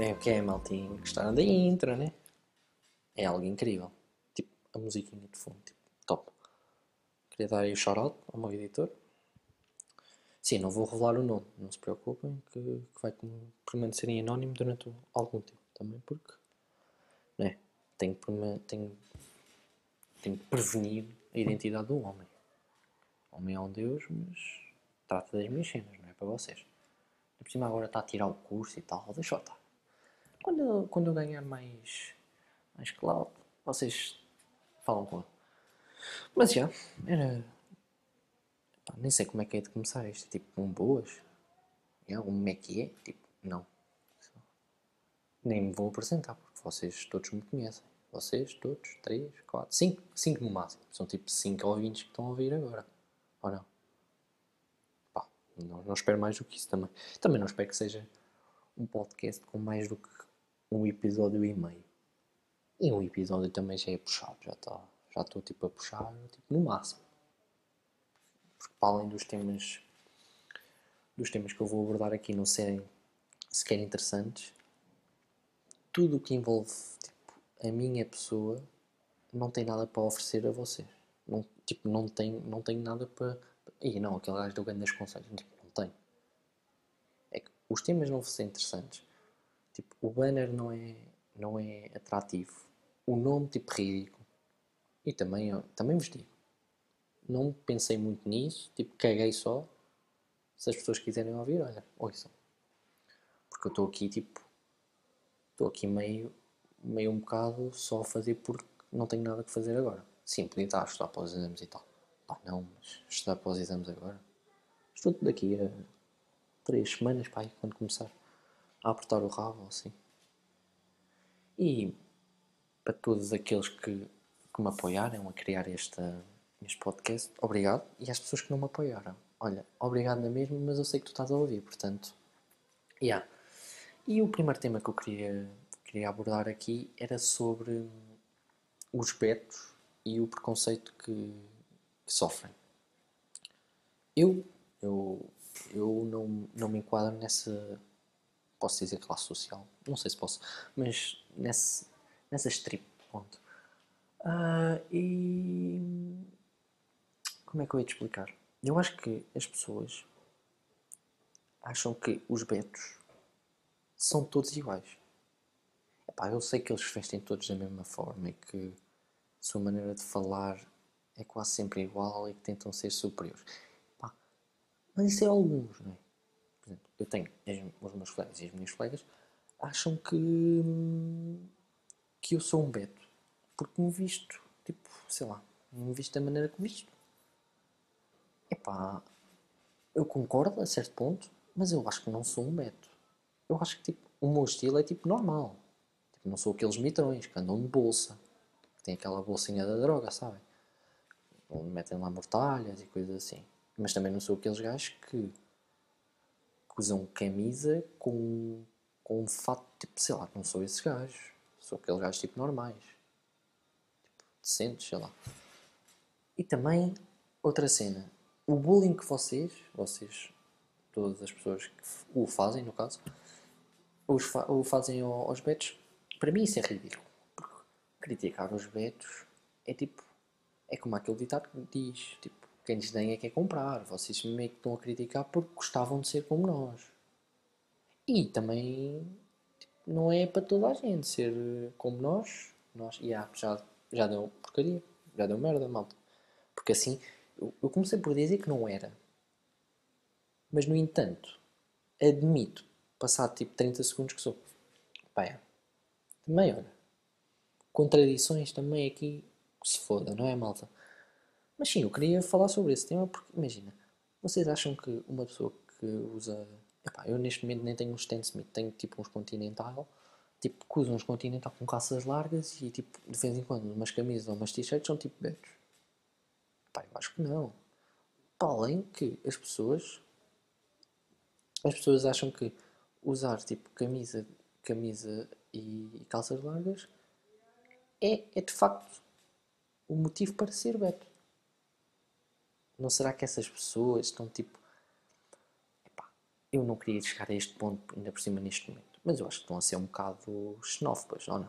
É o que é, maltinho. Gostaram da intro, né? É algo incrível. Tipo, a musiquinha de fundo, tipo, top. Queria dar aí o shout-out ao meu editor. Sim, não vou revelar o nome, não se preocupem, que, que vai permanecer em anónimo durante algum tempo também, porque né, tenho, tenho, tenho que prevenir a identidade do homem. O homem é um Deus, mas trata das minhas cenas, não é para vocês. Por cima agora está a tirar o curso e tal, deixa eu estar. Quando quando eu ganhar mais, mais cloud, vocês falam com ele. Mas já, era. Pá, nem sei como é que é de começar isto. Tipo, um boas? É, como é que é? Tipo, não. Nem me vou apresentar, porque vocês todos me conhecem. Vocês, todos, três, quatro, cinco, cinco no máximo. São tipo cinco ouvintes que estão a ouvir agora. Ou não? Pá, não, não espero mais do que isso também. Também não espero que seja um podcast com mais do que um episódio e meio. E um episódio também já é puxado, já está. Já estou tipo a puxar tipo, no máximo. Porque para além dos temas dos temas que eu vou abordar aqui não serem sequer interessantes, tudo o que envolve tipo, a minha pessoa não tem nada para oferecer a vocês. Não, tipo, não tem, não tem nada para. E não, aquele gajo deu grandes conselhos. Tipo, não tem. É que os temas não vão ser interessantes Tipo, o banner não é, não é atrativo. O nome, tipo, ridículo. E também, também vos digo, não pensei muito nisso, tipo, caguei só. Se as pessoas quiserem ouvir, olha, ouçam. Porque eu estou aqui, tipo, estou aqui meio, meio um bocado só a fazer porque não tenho nada que fazer agora. Sim, podia estar a estudar para os exames e tal. Pá, não, mas estudar para os exames agora. Estudo daqui a três semanas, pá, quando começar a apertar o rabo, assim. E para todos aqueles que, que me apoiaram a criar esta, este podcast, obrigado. E às pessoas que não me apoiaram, olha, obrigado na mesma, mas eu sei que tu estás a ouvir, portanto, yeah. E o primeiro tema que eu queria, queria abordar aqui era sobre os betos e o preconceito que, que sofrem. Eu, eu, eu não, não me enquadro nessa, posso dizer classe social, não sei se posso, mas nesse, nessa strip, ponto. Uh, e como é que eu ia te explicar? Eu acho que as pessoas acham que os betos são todos iguais. Epá, eu sei que eles vestem todos da mesma forma e que a sua maneira de falar é quase sempre igual e que tentam ser superiores. Epá, mas isso é alguns, não é? Eu tenho os meus colegas e as minhas colegas acham que, que eu sou um beto porque me visto, tipo, sei lá, me visto da maneira que me visto. Epá, eu concordo a certo ponto, mas eu acho que não sou um beto. Eu acho que tipo, o meu estilo é tipo normal. Tipo, não sou aqueles mitrões que andam de bolsa, que têm aquela bolsinha da droga, sabem? Metem lá mortalhas e coisas assim. Mas também não sou aqueles gajos que usam camisa com, com um fato, tipo, sei lá, não sou esses gajos. Sou aqueles gajos tipo normais. Tipo, decentes, sei lá. E também, outra cena. O bullying que vocês, vocês, todas as pessoas que o fazem, no caso, fa o fazem aos betos, para mim isso é ridículo. Porque criticar os betos é tipo, é como aquele ditado que diz, tipo, quem lhes tem é que é comprar. Vocês meio que estão a criticar porque gostavam de ser como nós. E também tipo, não é para toda a gente ser como nós. nós e ah, já, já deu porcaria, já deu merda, malta. Porque assim, eu, eu comecei por dizer que não era. Mas no entanto, admito, passado tipo 30 segundos, que sou. Pá, é. Também, olha. Contradições também aqui se foda, não é, malta? Mas sim, eu queria falar sobre esse tema porque, imagina, vocês acham que uma pessoa que usa. Epá, eu neste momento nem tenho um Stan Smith, tenho tipo uns Continental, tipo, que usam uns Continental com calças largas e tipo, de vez em quando, umas camisas ou umas t-shirts são tipo betos. Epá, eu acho que não. Para além que as pessoas. As pessoas acham que usar tipo camisa, camisa e calças largas é, é de facto o motivo para ser beto. Não será que essas pessoas estão tipo. Epá, eu não queria chegar a este ponto, ainda por cima neste momento. Mas eu acho que estão a ser um bocado xenófobas, ou não?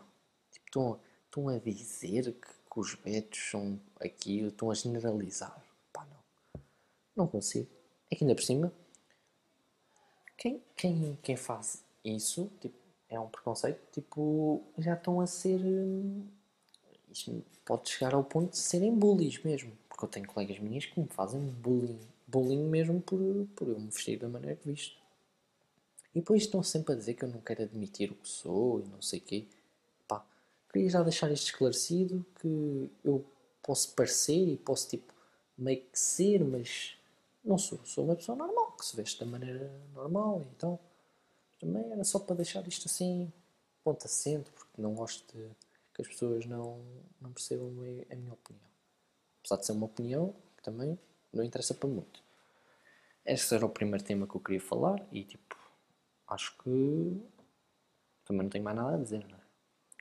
Tipo, estão, estão a dizer que, que os betos são aquilo, estão a generalizar. Pá, não. Não consigo. É que ainda por cima, quem, quem, quem faz isso, tipo, é um preconceito, tipo, já estão a ser. hum, Isto pode chegar ao ponto de serem bullies mesmo. Porque eu tenho colegas minhas que me fazem bullying. Bullying mesmo por, por eu me vestir da maneira que visto. E depois estão sempre a dizer que eu não quero admitir o que sou e não sei o quê. Pá, queria já deixar isto esclarecido que eu posso parecer e posso tipo meio que ser, mas não sou. Sou uma pessoa normal, que se veste da maneira normal. Então, também era só para deixar isto assim, ponto assente, porque não gosto de que as pessoas não, não percebam a minha opinião. Apesar de ser uma opinião, que também não interessa para muito. Esse era o primeiro tema que eu queria falar e tipo, acho que também não tenho mais nada a dizer, não é?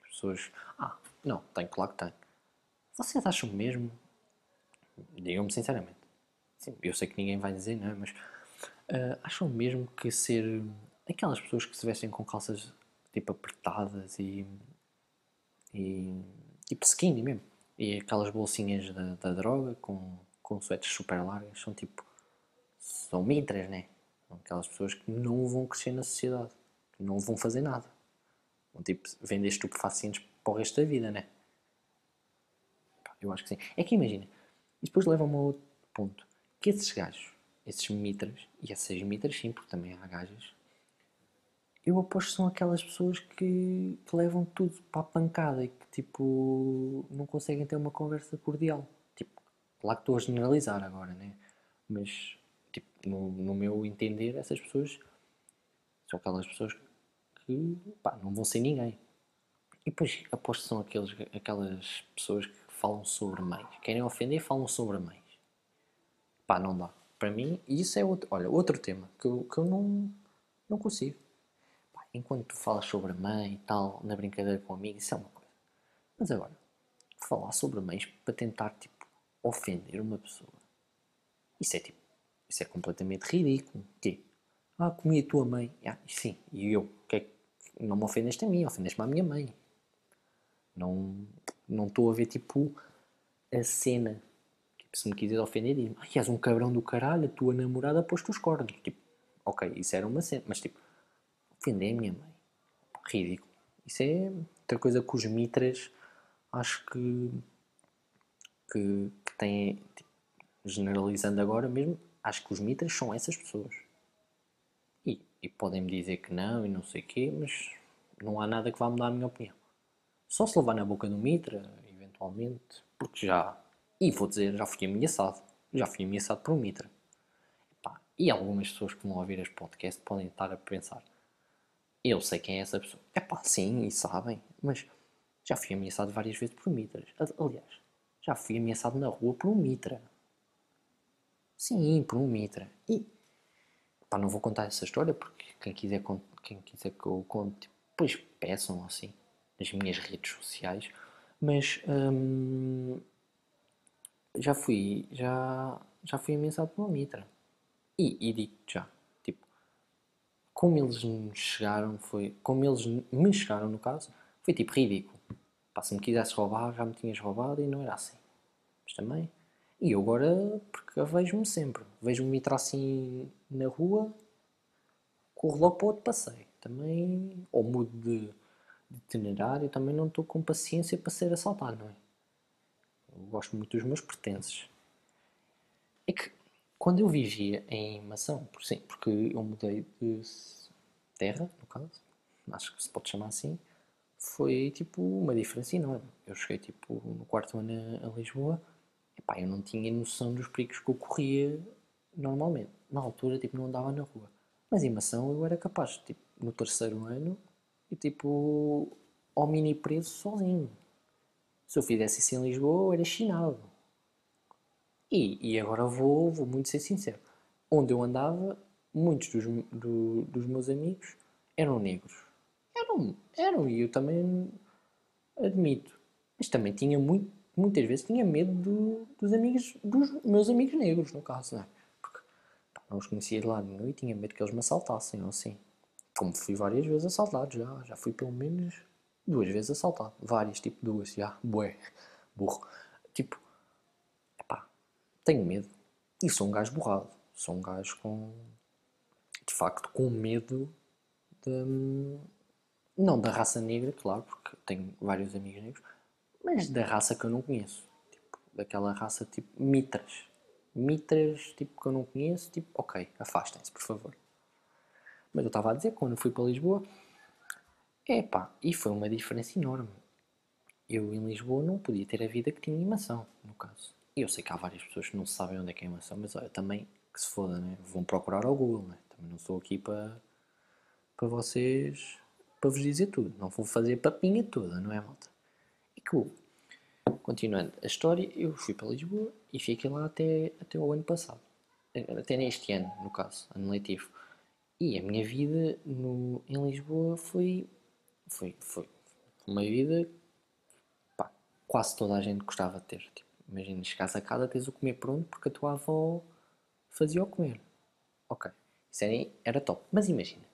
As pessoas. Ah, não, tenho, claro que tenho. Vocês acham mesmo? Digam-me sinceramente. Sim, eu sei que ninguém vai dizer, não é? Mas ah, acham mesmo que ser aquelas pessoas que se vestem com calças tipo apertadas e, e tipo skinny mesmo e aquelas bolsinhas da, da droga com, com suetes super largas são tipo são mitras, né? São aquelas pessoas que não vão crescer na sociedade, que não vão fazer nada. Vão tipo vender estupefacientes para o resto da vida, né? Eu acho que sim. É que imagina, e depois leva-me a outro ponto, que esses gajos, esses mitras, e essas mitras sim, porque também há gajas, eu aposto que são aquelas pessoas que, que levam tudo para a pancada e que tipo não conseguem ter uma conversa cordial. Tipo, claro que estou a generalizar agora, né? Mas tipo, no, no meu entender, essas pessoas são aquelas pessoas que pá, não vão ser ninguém. E depois aposto que são aqueles, aquelas pessoas que falam sobre mães. Querem ofender, falam sobre mães. Pá, não dá. Para mim, isso é outro, olha, outro tema que eu, que eu não, não consigo. Enquanto tu falas sobre a mãe e tal, na brincadeira com amigos, isso é uma coisa. Mas agora, falar sobre mães para tentar, tipo, ofender uma pessoa. Isso é tipo, isso é completamente ridículo. Quê? Ah, comi a tua mãe. Ah, sim, e eu? Que é que- não me ofendeste a mim, ofendeste-me à minha mãe. Não não estou a ver, tipo, a cena. Tipo, se me quiseres ofender, diz-me, ai, és um cabrão do caralho, a tua namorada pôs-te os cornos. Tipo, ok, isso era uma cena, mas tipo, ofender a minha mãe. Ridículo. Isso é outra coisa que os mitras acho que, que, que têm, tipo, generalizando agora mesmo, acho que os mitras são essas pessoas. E, e podem-me dizer que não e não sei o quê, mas não há nada que vá mudar a minha opinião. Só se levar na boca do mitra, eventualmente, porque já, e vou dizer, já fui ameaçado. Já fui ameaçado por um mitra. E algumas pessoas que vão ouvir este podcast podem estar a pensar, eu sei quem é essa pessoa. É pá, sim, e sabem, mas já fui ameaçado várias vezes por mitras. Aliás, já fui ameaçado na rua por um mitra. Sim, por um mitra. E, pá, não vou contar essa história porque quem quiser, quem quiser que eu conte, depois peçam assim, nas minhas redes sociais. Mas, hum, já fui, já, já fui ameaçado por uma mitra. E, e digo-te já, como eles me chegaram, foi. Como eles me chegaram, no caso, foi tipo ridículo. Pá, se me quisesse roubar, já me tinhas roubado e não era assim. Mas também. E eu agora, porque vejo-me sempre. Vejo-me mitra assim na rua, corro logo para outro passeio. Também. Ou mudo de, de itinerário, também não estou com paciência para ser assaltado, não é? Eu gosto muito dos meus pertences. É que quando eu vivia em Mação, por sim, porque eu mudei de terra, no caso, acho que se pode chamar assim, foi tipo uma diferença enorme. Eu cheguei tipo no quarto ano a, Lisboa, e pá, eu não tinha noção dos perigos que eu corria normalmente. Na altura, tipo, não andava na rua. Mas em Mação eu era capaz, tipo, no terceiro ano, e tipo, ao mini preso sozinho. Se eu fizesse isso em Lisboa, eu era chinado. E, e agora vou, vou muito ser sincero. Onde eu andava, muitos dos, do- dos meus amigos eram negros. Eram, eram, e eu também admito. Mas também tinha muito, muitas vezes tinha medo do- dos amigos, dos meus amigos negros, no caso, não é? Porque pá, não os conhecia de lado nenhum e tinha medo que eles me assaltassem ou assim. Como fui várias vezes assaltado já. Já fui pelo menos duas vezes assaltado. Várias, tipo duas, já. Bué. Burro. Tipo, tenho medo. E sou um gajo borrado. Sou um gajo com. De facto, com medo de. Não da raça negra, claro, porque tenho vários amigos negros, mas da raça que eu não conheço. Tipo, daquela raça tipo mitras. Mitras, tipo, que eu não conheço, tipo, ok, afastem-se, por favor. Mas eu estava a dizer, quando fui para Lisboa, é pá, e foi uma diferença enorme. Eu em Lisboa não podia ter a vida que tinha em Mação, no caso. Eu sei que há várias pessoas que não sabem onde é que é Mação, mas olha, também que se foda, né? Vão procurar ao Google, né? Também não estou aqui para, para vocês, para vos dizer tudo. Não vou fazer papinha toda, não é, malta? E que, continuando a história, eu fui para Lisboa e fiquei lá até, até o ano passado. Até neste ano, no caso, ano letivo. E a minha vida no, em Lisboa foi, foi, foi uma vida pá, quase toda a gente gostava de ter. Tipo, imagina, chegares a casa, tens o comer pronto porque a tua avó fazia o comer. Ok, isso era, era top. Mas imagina,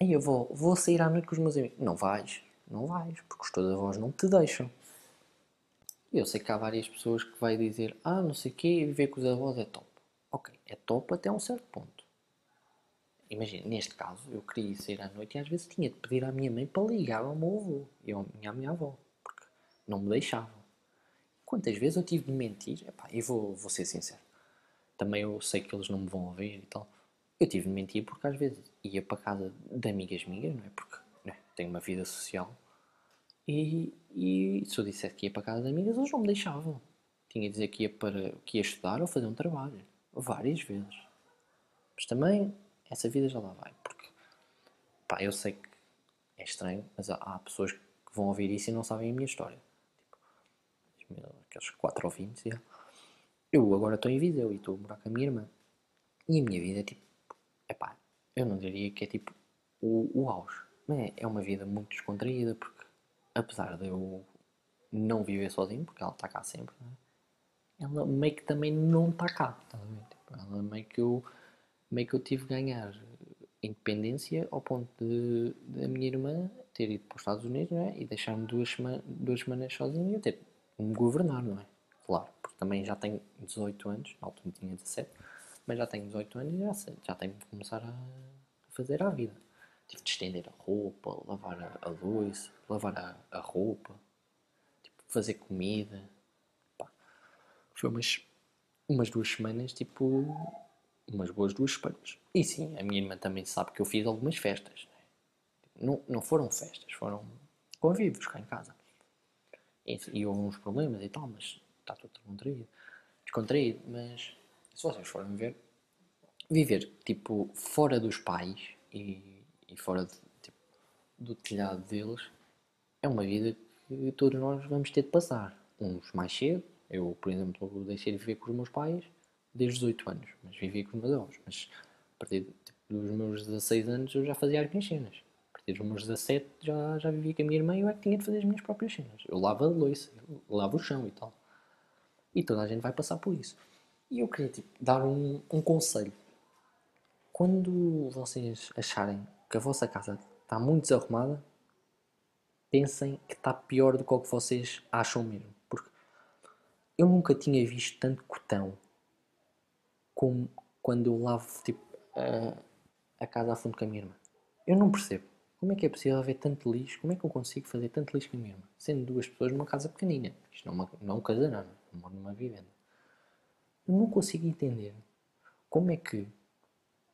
aí eu vou, vou sair à noite com os meus amigos. Não vais, não vais, porque os teus avós não te deixam. Eu sei que há várias pessoas que vai dizer, ah, não sei o quê, viver com os avós é top. Ok, é top até um certo ponto imagina, neste caso, eu queria sair à noite e às vezes tinha de pedir à minha mãe para ligar ao meu avô e à minha avó, porque não me deixavam. Quantas vezes eu tive de mentir? Epá, e vou, vou ser sincero, também eu sei que eles não me vão ouvir e tal. Eu tive de mentir porque às vezes ia para casa de amigas minhas, não é? Porque não é? tenho uma vida social e, e se eu dissesse que ia para casa de amigas, eles não me deixavam. Tinha de dizer que ia, para, que ia estudar ou fazer um trabalho, várias vezes. Mas também essa vida já lá vai. Porque, eu sei que é estranho, mas há, há pessoas que vão ouvir isso e não sabem a minha história. Aqueles 4 ouvintes, já. Eu agora estou em Viseu e estou a morar com a minha irmã. E a minha vida é tipo, é pá, eu não diria que é tipo o, o auge. Mas é, é uma vida muito descontraída porque, apesar de eu não viver sozinho, porque ela está cá sempre, é? ela meio que também não está cá. Tá tipo, ela meio que eu meio que eu tive de ganhar independência ao ponto de, a minha irmã ter ido para os Estados Unidos é? e deixar-me duas, sema, duas semanas sozinho e eu ter me governar, não é? Claro, porque também já tenho 18 anos, na altura tinha 17, mas já tenho 18 anos e já, já tenho de começar a fazer a vida. Tive de estender a roupa, lavar a, a luz, lavar a, a roupa, tipo, fazer comida. Pá. Foi umas, umas duas semanas, tipo, umas boas duas semanas. E sim, a minha irmã também sabe que eu fiz algumas festas. Não, não foram festas, foram convívios cá em casa. E, e houve uns problemas e tal, mas está tudo descontraído. Descontraído, mas se vocês forem ver, viver tipo fora dos pais e, e fora de, tipo, do telhado deles é uma vida que todos nós vamos ter de passar. Uns mais cedo, eu, por exemplo, deixei de viver com os meus pais desde os 18 anos, mas vivia com os meus avós. Mas a partir tipo, dos meus 16 anos eu já fazia as minhas cenas. Partir dos meus 17 já, já vivia com a minha irmã e eu é que tinha de fazer as minhas próprias cenas. Eu lavo a louça, eu lavo o chão e tal. E toda a gente vai passar por isso. E eu queria tipo, dar um, um conselho. Quando vocês acharem que a vossa casa está muito desarrumada, pensem que está pior do que o que vocês acham mesmo. Porque eu nunca tinha visto tanto cotão como quando eu lavo tipo, a, a casa a fundo com a minha irmã. Eu não percebo. Como é que é possível haver tanto lixo? Como é que eu consigo fazer tanto lixo com a minha irmã? Sendo duas pessoas numa casa pequenina. Isto não é, uma, não é um casarão, não moro numa vivenda. Eu não consigo entender como é que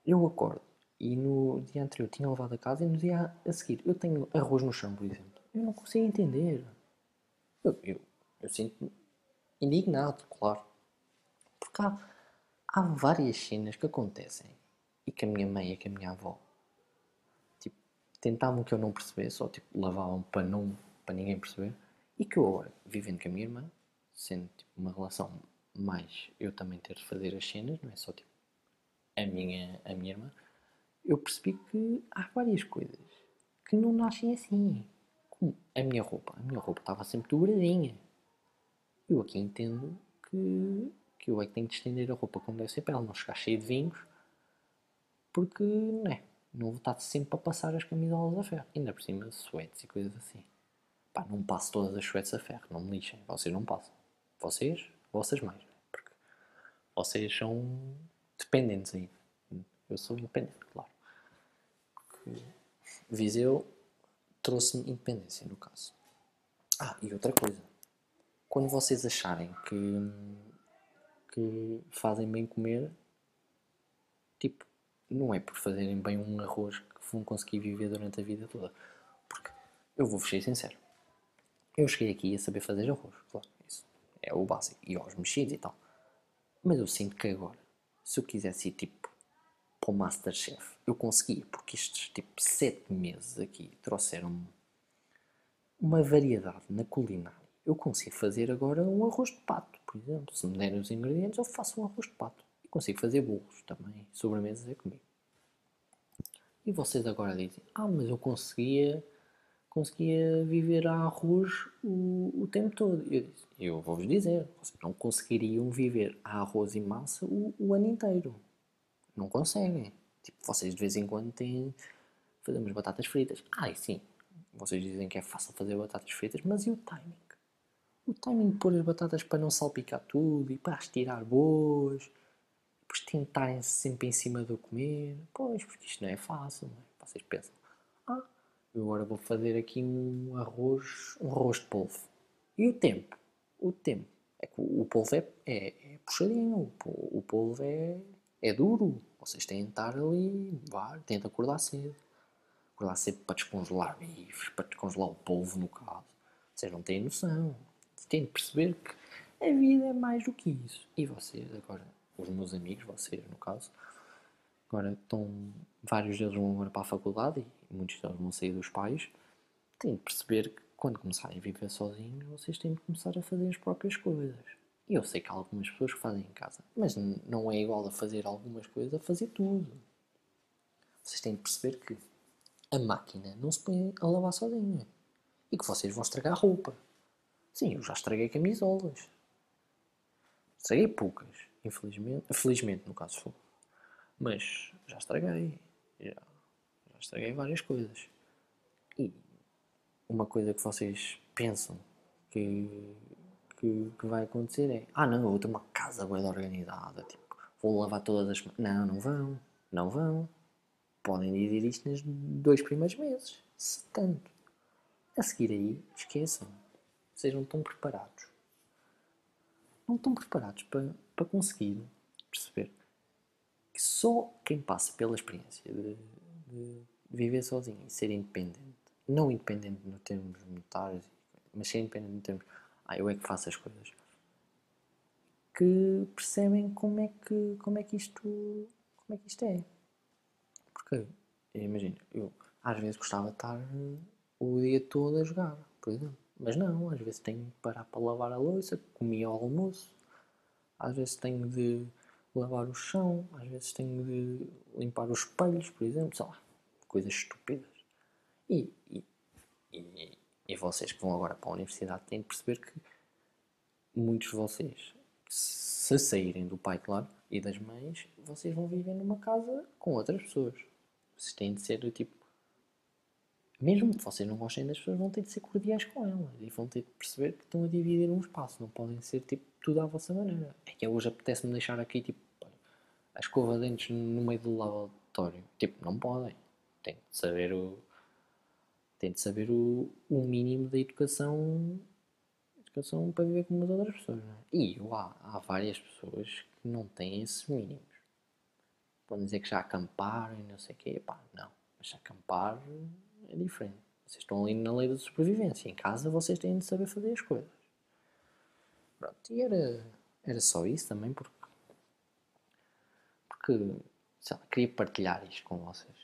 eu acordo e no dia anterior tinha lavado a casa e no dia a seguir eu tenho arroz no chão, por exemplo. Eu não consigo entender. Eu, eu, eu sinto-me indignado, claro. Porque há, há várias cenas que acontecem e que a minha mãe e que a minha avó tentavam que eu não percebesse ou tipo, lavavam para, não, para ninguém perceber e que eu agora, vivendo com a minha irmã, sendo tipo, uma relação mais eu também ter de fazer as cenas, não é só tipo a minha, a minha irmã, eu percebi que há várias coisas que não nascem assim. Como a minha roupa. A minha roupa estava sempre dobradinha. Eu aqui entendo que que eu é que tenho de estender a roupa como deve ser para ela não ficar cheia de vinhos, porque, não é? Não vou estar sempre a passar as camisolas a ferro. Ainda por cima, suetes e coisas assim. Pá, não passo todas as suetes a ferro, não me lixem. Vocês não passam. Vocês, vocês mais. Porque vocês são dependentes aí. Eu sou independente, claro. Viseu trouxe-me independência, no caso. Ah, e outra coisa. Quando vocês acharem que, que fazem bem comer, tipo, não é por fazerem bem um arroz que vão conseguir viver durante a vida toda. Porque, eu vou ser sincero, eu cheguei aqui a saber fazer arroz, claro, isso é o básico, e aos mexidos e tal. Mas eu sinto que agora, se eu quisesse ir tipo para o Masterchef, eu conseguia, porque estes tipo sete meses aqui trouxeram-me uma variedade na culinária. Eu consigo fazer agora um arroz de pato, por exemplo. Se me derem os ingredientes, eu faço um arroz de pato. Consigo fazer bolos também, sobremesas é comigo. E vocês agora dizem, ah, mas eu conseguia, conseguia viver a arroz o, o tempo todo. Eu, disse, eu vou-vos dizer, vocês não conseguiriam viver a arroz e massa o, o ano inteiro. Não conseguem. Tipo, vocês de vez em quando têm, fazemos batatas fritas. Ah, e sim, vocês dizem que é fácil fazer batatas fritas, mas e o timing? O timing de pôr as batatas para não salpicar tudo e para as tirar boas, depois tentarem -se sempre em cima do comer. Pois, porque isto não é fácil, não é? Vocês pensam, ah, eu agora vou fazer aqui um arroz, um arroz de polvo. E o tempo? O tempo. É que o polvo é, é, é puxadinho, o polvo é, é duro. Vocês têm de estar ali, vá, tenta acordar cedo acordar sempre para descongelar bifes, para descongelar o polvo no caso. Vocês não têm noção. Têm de perceber que a vida é mais do que isso. E vocês, agora, os meus amigos, vocês no caso, agora estão. Vários deles vão agora para a faculdade e muitos deles vão sair dos pais. Têm de perceber que quando começarem a viver sozinhos, vocês têm de começar a fazer as próprias coisas. E eu sei que há algumas pessoas que fazem em casa, mas não é igual a fazer algumas coisas a fazer tudo. Vocês têm de perceber que a máquina não se põe a lavar sozinha. E que vocês vão estragar roupa. Sim, eu já estraguei camisolas. Estraguei poucas, infelizmente. Felizmente, no caso foi. Mas já estraguei. Já, já estraguei várias coisas. E uma coisa que vocês pensam que, que, que vai acontecer é Ah não, eu ter uma casa bem organizada. Tipo, vou lavar todas as... Não, não vão. Não vão podem dizer isto nos dois primeiros meses, se tanto. A seguir aí, esqueçam. Não estão preparados. Não estão preparados para, para conseguir perceber que só quem passa pela experiência de, de viver sozinho e ser independente, não independente no termos monetários, mas ser independente no termos, ah, eu é que faço as coisas, que percebem como é que, como é que isto, como é que isto é. Porque, imagina, eu às vezes gostava de estar o dia todo a jogar, por exemplo. Mas não, às vezes tenho de parar para lavar a louça, comer ao almoço, às vezes tenho de lavar o chão, às vezes tenho de limpar os espelhos, por exemplo, sei lá, coisas estúpidas. E, e, e, e vocês que vão agora para a universidade têm de perceber que muitos de vocês, se saírem do pai, claro, e das mães, vocês vão viver numa casa com outras pessoas. Vocês têm de ser do tipo. Mesmo que vocês não gostem das pessoas, vão ter de ser cordiais com elas e vão ter de perceber que estão a dividir um espaço. Não podem ser tipo tudo à vossa maneira. É que hoje apetece-me deixar aqui tipo a escova de dentes no meio do lavatório. Tipo, não podem. Tem de saber o. Tem de saber o, o mínimo da educação educação para viver com as outras pessoas. É? E há, há várias pessoas que não têm esses mínimos podem dizer que já acamparam e não sei o quê. Pá, não. Mas acampar é diferente. Vocês estão ali na lei da supervivência. Em casa vocês têm de saber fazer as coisas. Pronto. E era, era só isso também porque. Porque, sei lá, queria partilhar isto com vocês.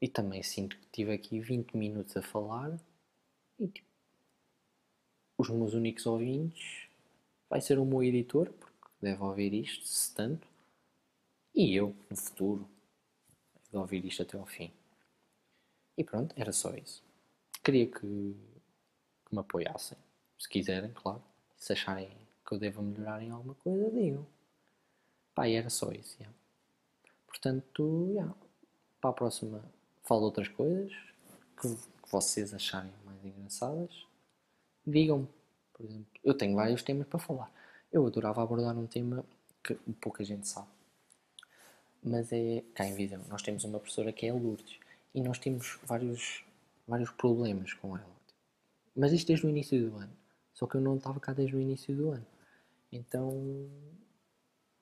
E também sinto que tive aqui 20 minutos a falar e tipo. Os meus únicos ouvintes vai ser o meu editor, porque deve ouvir isto, se tanto. E eu, no futuro, de ouvir isto até ao fim. E pronto, era só isso. Queria que, que me apoiassem. Se quiserem, claro. Se acharem que eu devo melhorar em alguma coisa, digam. Pá, e era só isso, yeah. Portanto, yeah. para a próxima falo outras coisas que, que vocês acharem mais engraçadas. Digam-me, por exemplo, eu tenho vários temas para falar. Eu adorava abordar um tema que pouca gente sabe. Mas é cá em Viseu. Nós temos uma professora que é a Lourdes e nós temos vários, vários problemas com ela. Mas isto desde o início do ano. Só que eu não estava cá desde o início do ano. Então,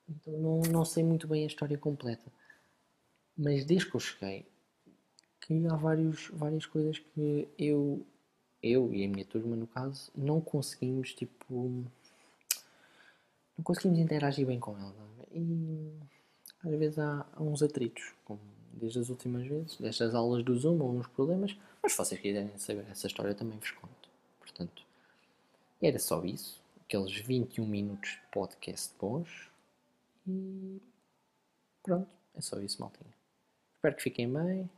então não, não sei muito bem a história completa. Mas desde que eu cheguei, que há vários, várias coisas que eu, eu e a minha turma, no caso, não conseguimos, tipo, não conseguimos interagir bem com ela. E às vezes há, há uns atritos, como desde as últimas vezes, destas aulas do Zoom, ou uns problemas, mas se vocês quiserem saber essa história também vos conto. Portanto, era só isso, aqueles 21 minutos de podcast bons e pronto, é só isso, maltinha. Espero que fiquem bem.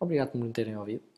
Obrigado por me terem ouvido.